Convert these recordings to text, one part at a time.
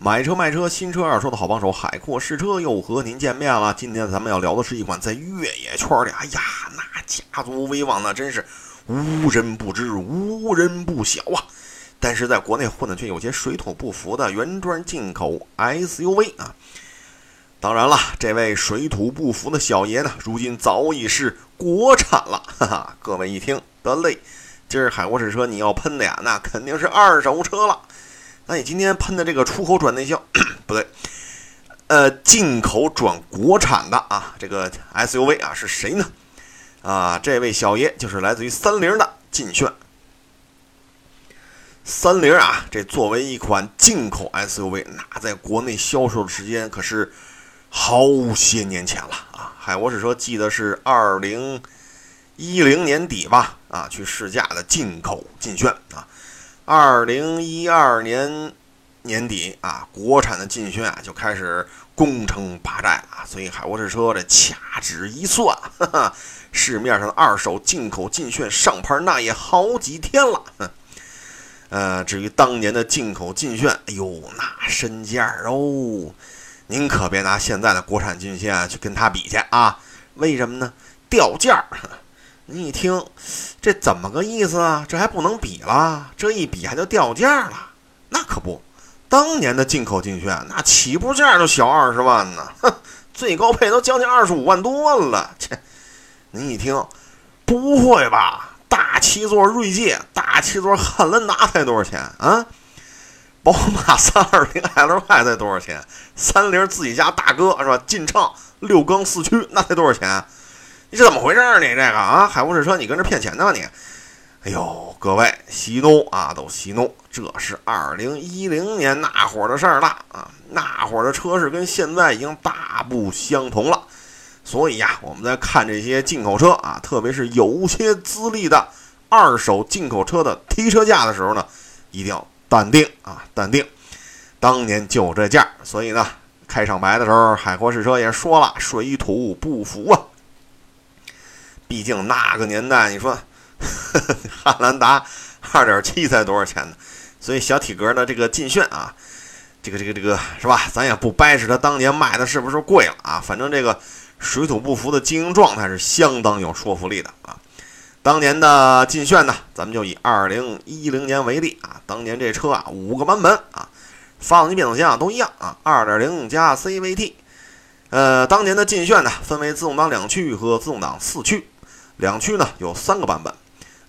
买车卖车，新车二手的好帮手，海阔试车又和您见面了。今天咱们要聊的是一款在越野圈里，哎呀，那家族威望那真是无人不知，无人不晓啊。但是在国内混的却有些水土不服的原装进口 SUV 啊。当然了，这位水土不服的小爷呢，如今早已是国产了。哈哈，各位一听得嘞，今儿海阔试车你要喷的呀，那肯定是二手车了。那你今天喷的这个出口转内销，不对，呃，进口转国产的啊，这个 SUV 啊是谁呢？啊，这位小爷就是来自于三菱的劲炫。三菱啊，这作为一款进口 SUV，那在国内销售的时间可是好些年前了啊。嗨，我只说记得是二零一零年底吧，啊，去试驾的进口劲炫啊。二零一二年年底啊，国产的劲炫啊就开始攻城拔寨了。所以海沃士车这掐指一算，哈哈，市面上的二手进口劲炫上牌那也好几天了。呃，至于当年的进口劲炫，哎呦，那身价哦，您可别拿现在的国产劲炫去跟它比去啊。为什么呢？掉价。你一听，这怎么个意思啊？这还不能比了？这一比还就掉价了？那可不，当年的进口劲炫那起步价就小二十万呢，哼，最高配都将近二十五万多了。切，你一听，不会吧？大七座锐界、大七座汉兰达才多少钱啊？宝马三二零 LY 才多少钱？三菱自己家大哥是吧？劲畅六缸四驱那才多少钱？你是怎么回事儿？你这个啊，海沃士车，你跟着骗钱呢？你，哎呦，各位息怒啊，都息怒！这是二零一零年那会儿的事儿了啊，那会儿的车市跟现在已经大不相同了。所以呀，我们在看这些进口车啊，特别是有些资历的二手进口车的提车价的时候呢，一定要淡定啊，淡定。当年就这价，所以呢，开场白的时候，海阔试车也说了，水土不服啊。毕竟那个年代，你说 汉兰达二点七才多少钱呢？所以小体格的这个劲炫啊，这个这个这个是吧？咱也不掰扯它当年卖的是不是贵了啊？反正这个水土不服的经营状态是相当有说服力的啊。当年的劲炫呢，咱们就以二零一零年为例啊，当年这车啊五个版本啊，发动机、变速箱都一样啊，二点零加 CVT。呃，当年的劲炫呢，分为自动挡两驱和自动挡四驱。两驱呢有三个版本，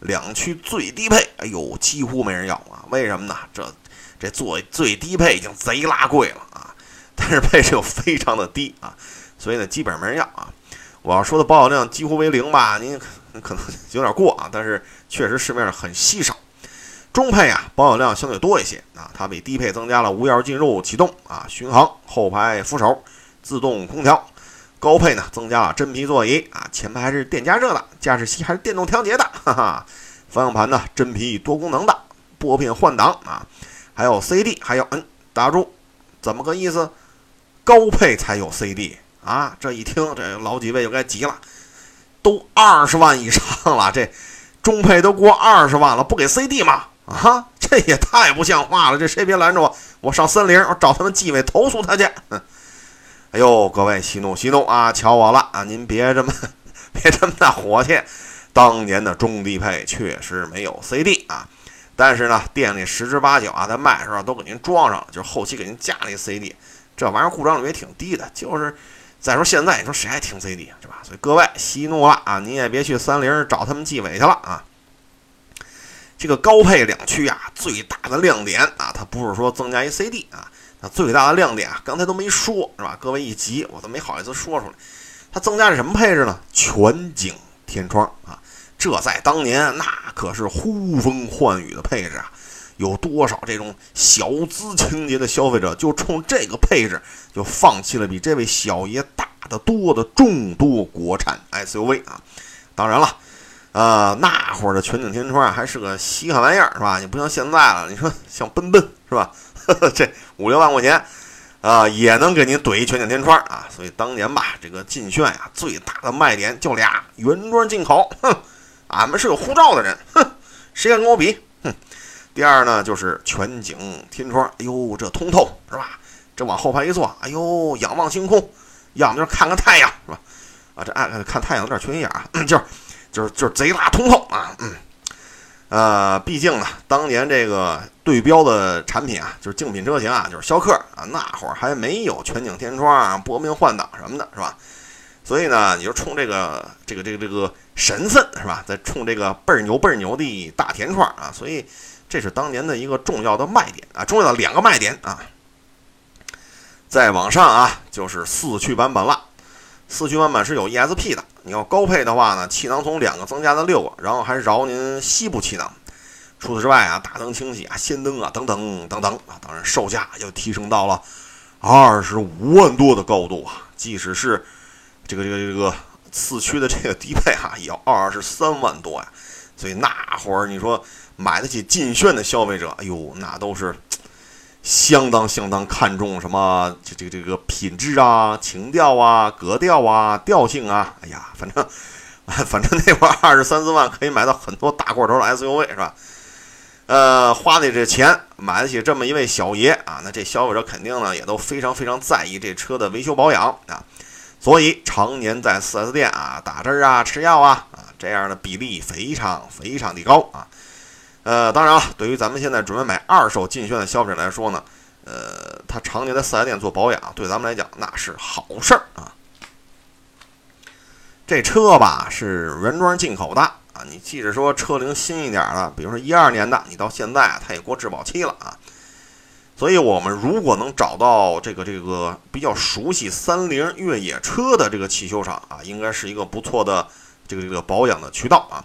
两驱最低配，哎呦，几乎没人要啊！为什么呢？这这做最低配已经贼拉贵了啊，但是配置又非常的低啊，所以呢基本上没人要啊。我要说的保有量几乎为零吧，您可能有点过啊，但是确实市面上很稀少。中配啊保有量相对多一些啊，它比低配增加了无钥匙进入、启动啊、巡航、后排扶手、自动空调。高配呢，增加了真皮座椅啊，前排还是电加热的，驾驶席还是电动调节的，哈哈。方向盘呢，真皮多功能的，拨片换挡啊，还有 CD，还有嗯，打住，怎么个意思？高配才有 CD 啊？这一听，这老几位就该急了，都二十万以上了，这中配都过二十万了，不给 CD 吗？啊，这也太不像话了！这谁别拦着我，我上三菱，我找他们纪委投诉他去。哼哎呦，各位息怒息怒啊！瞧我了啊！您别这么别这么大火气。当年的中低配确实没有 CD 啊，但是呢，店里十之八九啊，在卖的时候都给您装上了，就是后期给您加了一 CD。这玩意儿故障率也挺低的。就是再说现在，你说谁还听 CD 啊是吧？所以各位息怒了啊！您也别去三菱找他们纪委去了啊。这个高配两驱啊，最大的亮点啊，它不是说增加一 CD 啊。那最大的亮点啊，刚才都没说，是吧？各位一急，我都没好意思说出来。它增加了什么配置呢？全景天窗啊！这在当年那可是呼风唤雨的配置啊！有多少这种小资情节的消费者，就冲这个配置就放弃了比这位小爷大得多的众多国产 SUV 啊！当然了，呃，那会儿的全景天窗还是个稀罕玩意儿，是吧？你不像现在了，你说像奔奔，是吧？这五六万块钱，啊，也能给您怼一全景天窗啊！所以当年吧，这个劲炫呀，最大的卖点就俩：原装进口，哼，俺们是有护照的人，哼，谁敢跟我比？哼！第二呢就是全景天窗，哎呦这通透是吧？这往后排一坐，哎呦仰望星空，要么就是看看太阳是吧？啊这爱看太阳有点缺心眼啊，就是就是就是贼拉通透啊，嗯。呃，毕竟呢，当年这个对标的产品啊，就是竞品车型啊，就是逍客啊，那会儿还没有全景天窗、搏命换挡什么的，是吧？所以呢，你就冲这个这个这个这个神分是吧？再冲这个倍儿牛倍儿牛的大天窗啊，所以这是当年的一个重要的卖点啊，重要的两个卖点啊。再往上啊，就是四驱版本了。四驱版本是有 ESP 的，你要高配的话呢，气囊从两个增加到六个，然后还饶您西部气囊。除此之外啊，大灯清洗啊、氙灯啊等等等等啊，当然售价又提升到了二十五万多的高度啊。即使是这个这个这个四驱的这个低配哈，也要二十三万多呀。所以那会儿你说买得起劲炫的消费者，哎呦，那都是。相当相当看重什么这这这个品质啊、情调啊、格调啊、调性啊，哎呀，反正 反正那会儿二十三四万可以买到很多大个头的 SUV 是吧？呃，花的这钱买得起这么一位小爷啊，那这消费者肯定呢也都非常非常在意这车的维修保养啊，所以常年在 4S 店啊打针啊、吃药啊啊这样的比例非常非常的高啊。呃，当然了，对于咱们现在准备买二手劲炫的消费者来说呢，呃，他常年在四 S 店做保养，对咱们来讲那是好事儿啊。这车吧是原装进口的啊，你即使说车龄新一点的，比如说一二年的，你到现在它也过质保期了啊。所以，我们如果能找到这个这个比较熟悉三菱越野车的这个汽修厂啊，应该是一个不错的这个这个保养的渠道啊。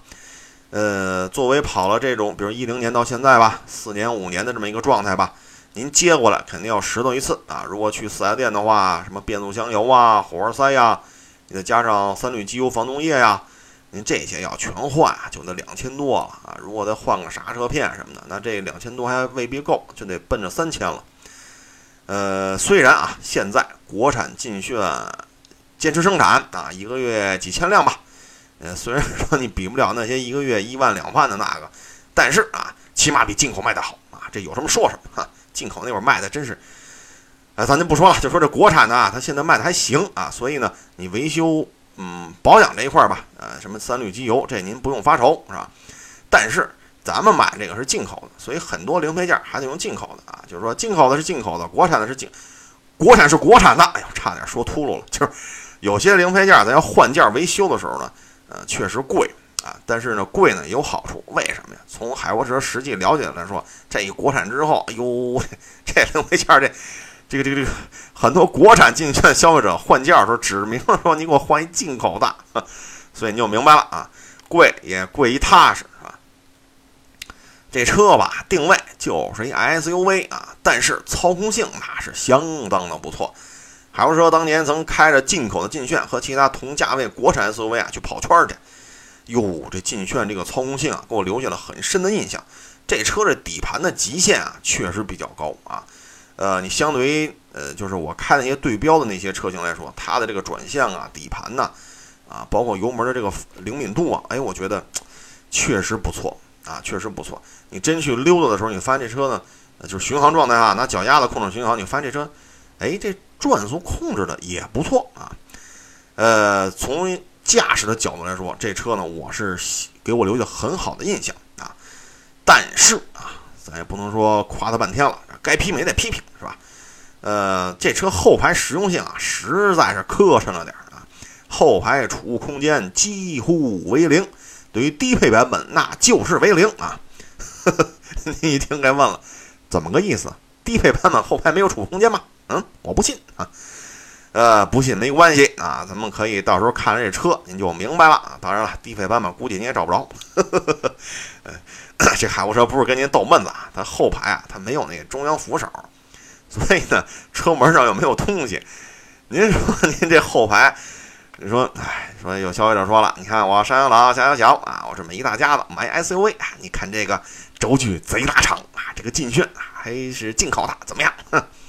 呃，作为跑了这种，比如一零年到现在吧，四年五年的这么一个状态吧，您接过来肯定要拾掇一次啊。如果去四 S 店的话，什么变速箱油啊、火花塞呀，你再加上三氯机油防冻液呀，您这些要全换，就得两千多了啊。如果再换个刹车片什么的，那这两千多还未必够，就得奔着三千了。呃，虽然啊，现在国产劲炫坚持生产啊，一个月几千辆吧。呃，虽然说你比不了那些一个月一万两万的那个，但是啊，起码比进口卖的好啊。这有什么说什么哈。进口那会儿卖的真是，哎，咱就不说了，就说这国产的啊，它现在卖的还行啊。所以呢，你维修嗯保养这一块儿吧，呃，什么三氯机油这您不用发愁是吧？但是咱们买这个是进口的，所以很多零配件还得用进口的啊。就是说进口的是进口的，国产的是进，国产是国产的。哎呦，差点说秃噜了。就是有些零配件咱要换件维修的时候呢。呃，确实贵啊，但是呢，贵呢有好处，为什么呀？从海沃车实际了解来说，这一国产之后，哎呦，这零配件这，这个这个这个，很多国产进券消费者换件的时候，指明说你给我换一进口的，所以你就明白了啊，贵也贵一踏实，是吧？这车吧，定位就是一 SUV 啊，但是操控性那是相当的不错。海沃车当年曾开着进口的劲炫和其他同价位国产 SUV 啊去跑圈去，哟，这劲炫这个操控性啊，给我留下了很深的印象。这车这底盘的极限啊，确实比较高啊。呃，你相对于呃，就是我开那些对标的那些车型来说，它的这个转向啊、底盘呐，啊，包括油门的这个灵敏度啊，哎，我觉得确实不错啊，确实不错。你真去溜达的时候，你发现这车呢，就是巡航状态啊，拿脚丫子控制巡航，你发现这车，哎，这。转速控制的也不错啊，呃，从驾驶的角度来说，这车呢，我是给我留下很好的印象啊。但是啊，咱也不能说夸它半天了，该批评也得批评，是吧？呃，这车后排实用性啊，实在是磕碜了点儿啊。后排储物空间几乎为零，对于低配版本那就是为零啊。呵 呵你一听该问了，怎么个意思？低配版本后排没有储物空间吗？嗯，我不信啊，呃，不信没关系啊，咱们可以到时候看了这车，您就明白了啊。当然了，低配版本估计你也找不着。呵呵呵这海沃车不是跟您逗闷子啊，它后排啊，它没有那个中央扶手，所以呢，车门上又没有东西。您说 您这后排，你说，哎，说有消费者说了，你看我上有老下有小啊，我这么一大家子买 SUV 啊，你看这个轴距贼拉长啊，这个劲炫还是进口的，怎么样？哼。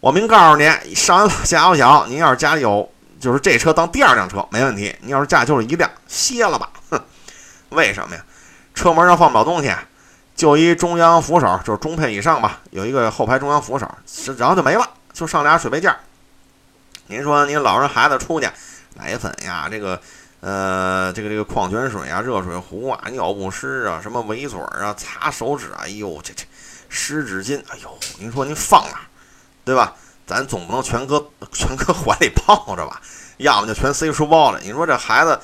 我明告诉你，上有老下有小，您要是家里有，就是这车当第二辆车没问题。您要是家就是一辆，歇了吧，哼。为什么呀？车门上放不了东西，就一中央扶手，就是中配以上吧，有一个后排中央扶手，然后就没了，就上俩水杯架。您说您老人孩子出去，奶粉呀，这个。呃，这个这个矿泉水啊，热水壶啊，尿不湿啊，什么围嘴啊，擦手指啊，哎呦，这这湿纸巾，哎呦，您说您放哪，对吧？咱总不能全搁全搁怀里抱着吧？要么就全塞书包里。你说这孩子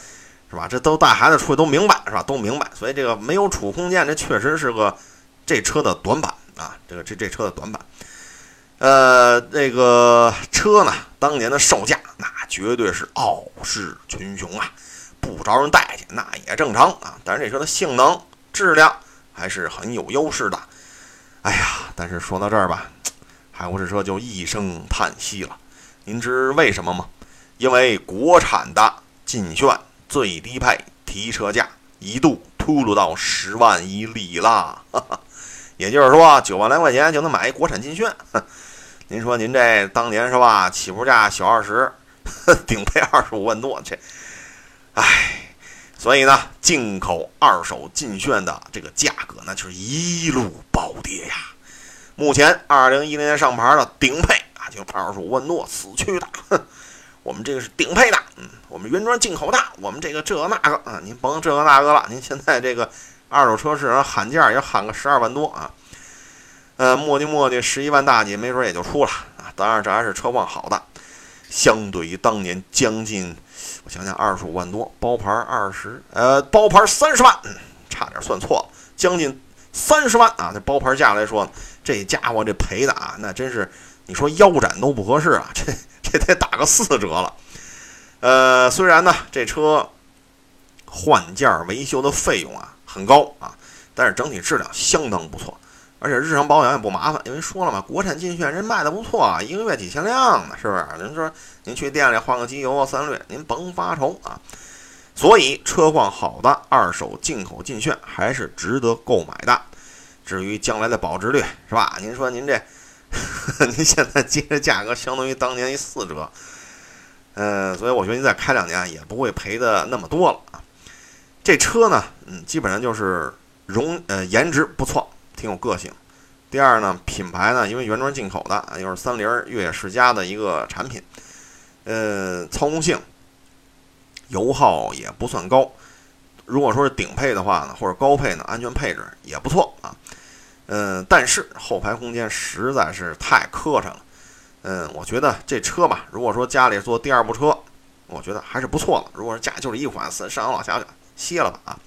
是吧？这都带孩子出去都明白是吧？都明白。所以这个没有储空间，这确实是个这车的短板啊。这个这这车的短板。呃，这个车呢，当年的售价那绝对是傲视群雄啊。不招人待见，那也正常啊。但是这车的性能、质量还是很有优势的。哎呀，但是说到这儿吧，海沃士车就一声叹息了。您知为什么吗？因为国产的劲炫最低配提车价一度突噜到十万以里了。也就是说，九万来块钱就能买一国产劲炫。您说您这当年是吧？起步价小二十，顶配二十五万多，这。唉，所以呢，进口二手劲炫的这个价格那就是一路暴跌呀。目前二零一零年上牌的顶配啊，就二十五万多，死去的。哼，我们这个是顶配的，嗯，我们原装进口的，我们这个这个那个啊，您甭这个那个了，您现在这个二手车市场喊价也喊个十二万多啊。呃，磨叽磨叽十一万大几，没准也就出了啊。当然，这还是车况好的，相对于当年将近。我想想，二十五万多，包牌二十，呃，包牌三十万，差点算错了，将近三十万啊！这包牌价来说，这家伙这赔的啊，那真是你说腰斩都不合适啊！这这得打个四折了。呃，虽然呢，这车换件维修的费用啊很高啊，但是整体质量相当不错。而且日常保养也不麻烦，因为说了嘛，国产劲炫人卖的不错啊，一个月几千辆呢，是不是？您说您去店里换个机油啊、三滤，您甭发愁啊。所以车况好的二手进口劲炫还是值得购买的。至于将来的保值率，是吧？您说您这，呵 呵您现在接的价格相当于当年一四折，呃，所以我觉得您再开两年也不会赔的那么多了啊。这车呢，嗯，基本上就是容呃颜值不错。挺有个性。第二呢，品牌呢，因为原装进口的，又是三菱越野世家的一个产品，呃，操控性、油耗也不算高。如果说是顶配的话呢，或者高配呢，安全配置也不错啊。嗯，但是后排空间实在是太磕碜了。嗯，我觉得这车吧，如果说家里做第二部车，我觉得还是不错的。如果是家就是一款，上上老下就歇了吧啊。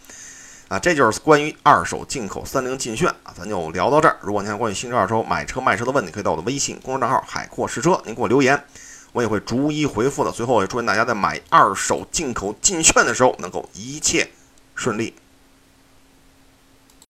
啊，这就是关于二手进口三菱劲炫啊，咱就聊到这儿。如果您有关于新车、二手车买车、卖车的问题，可以到我的微信公众账号“海阔试车”，您给我留言，我也会逐一回复的。最后，也祝愿大家在买二手进口劲炫的时候能够一切顺利。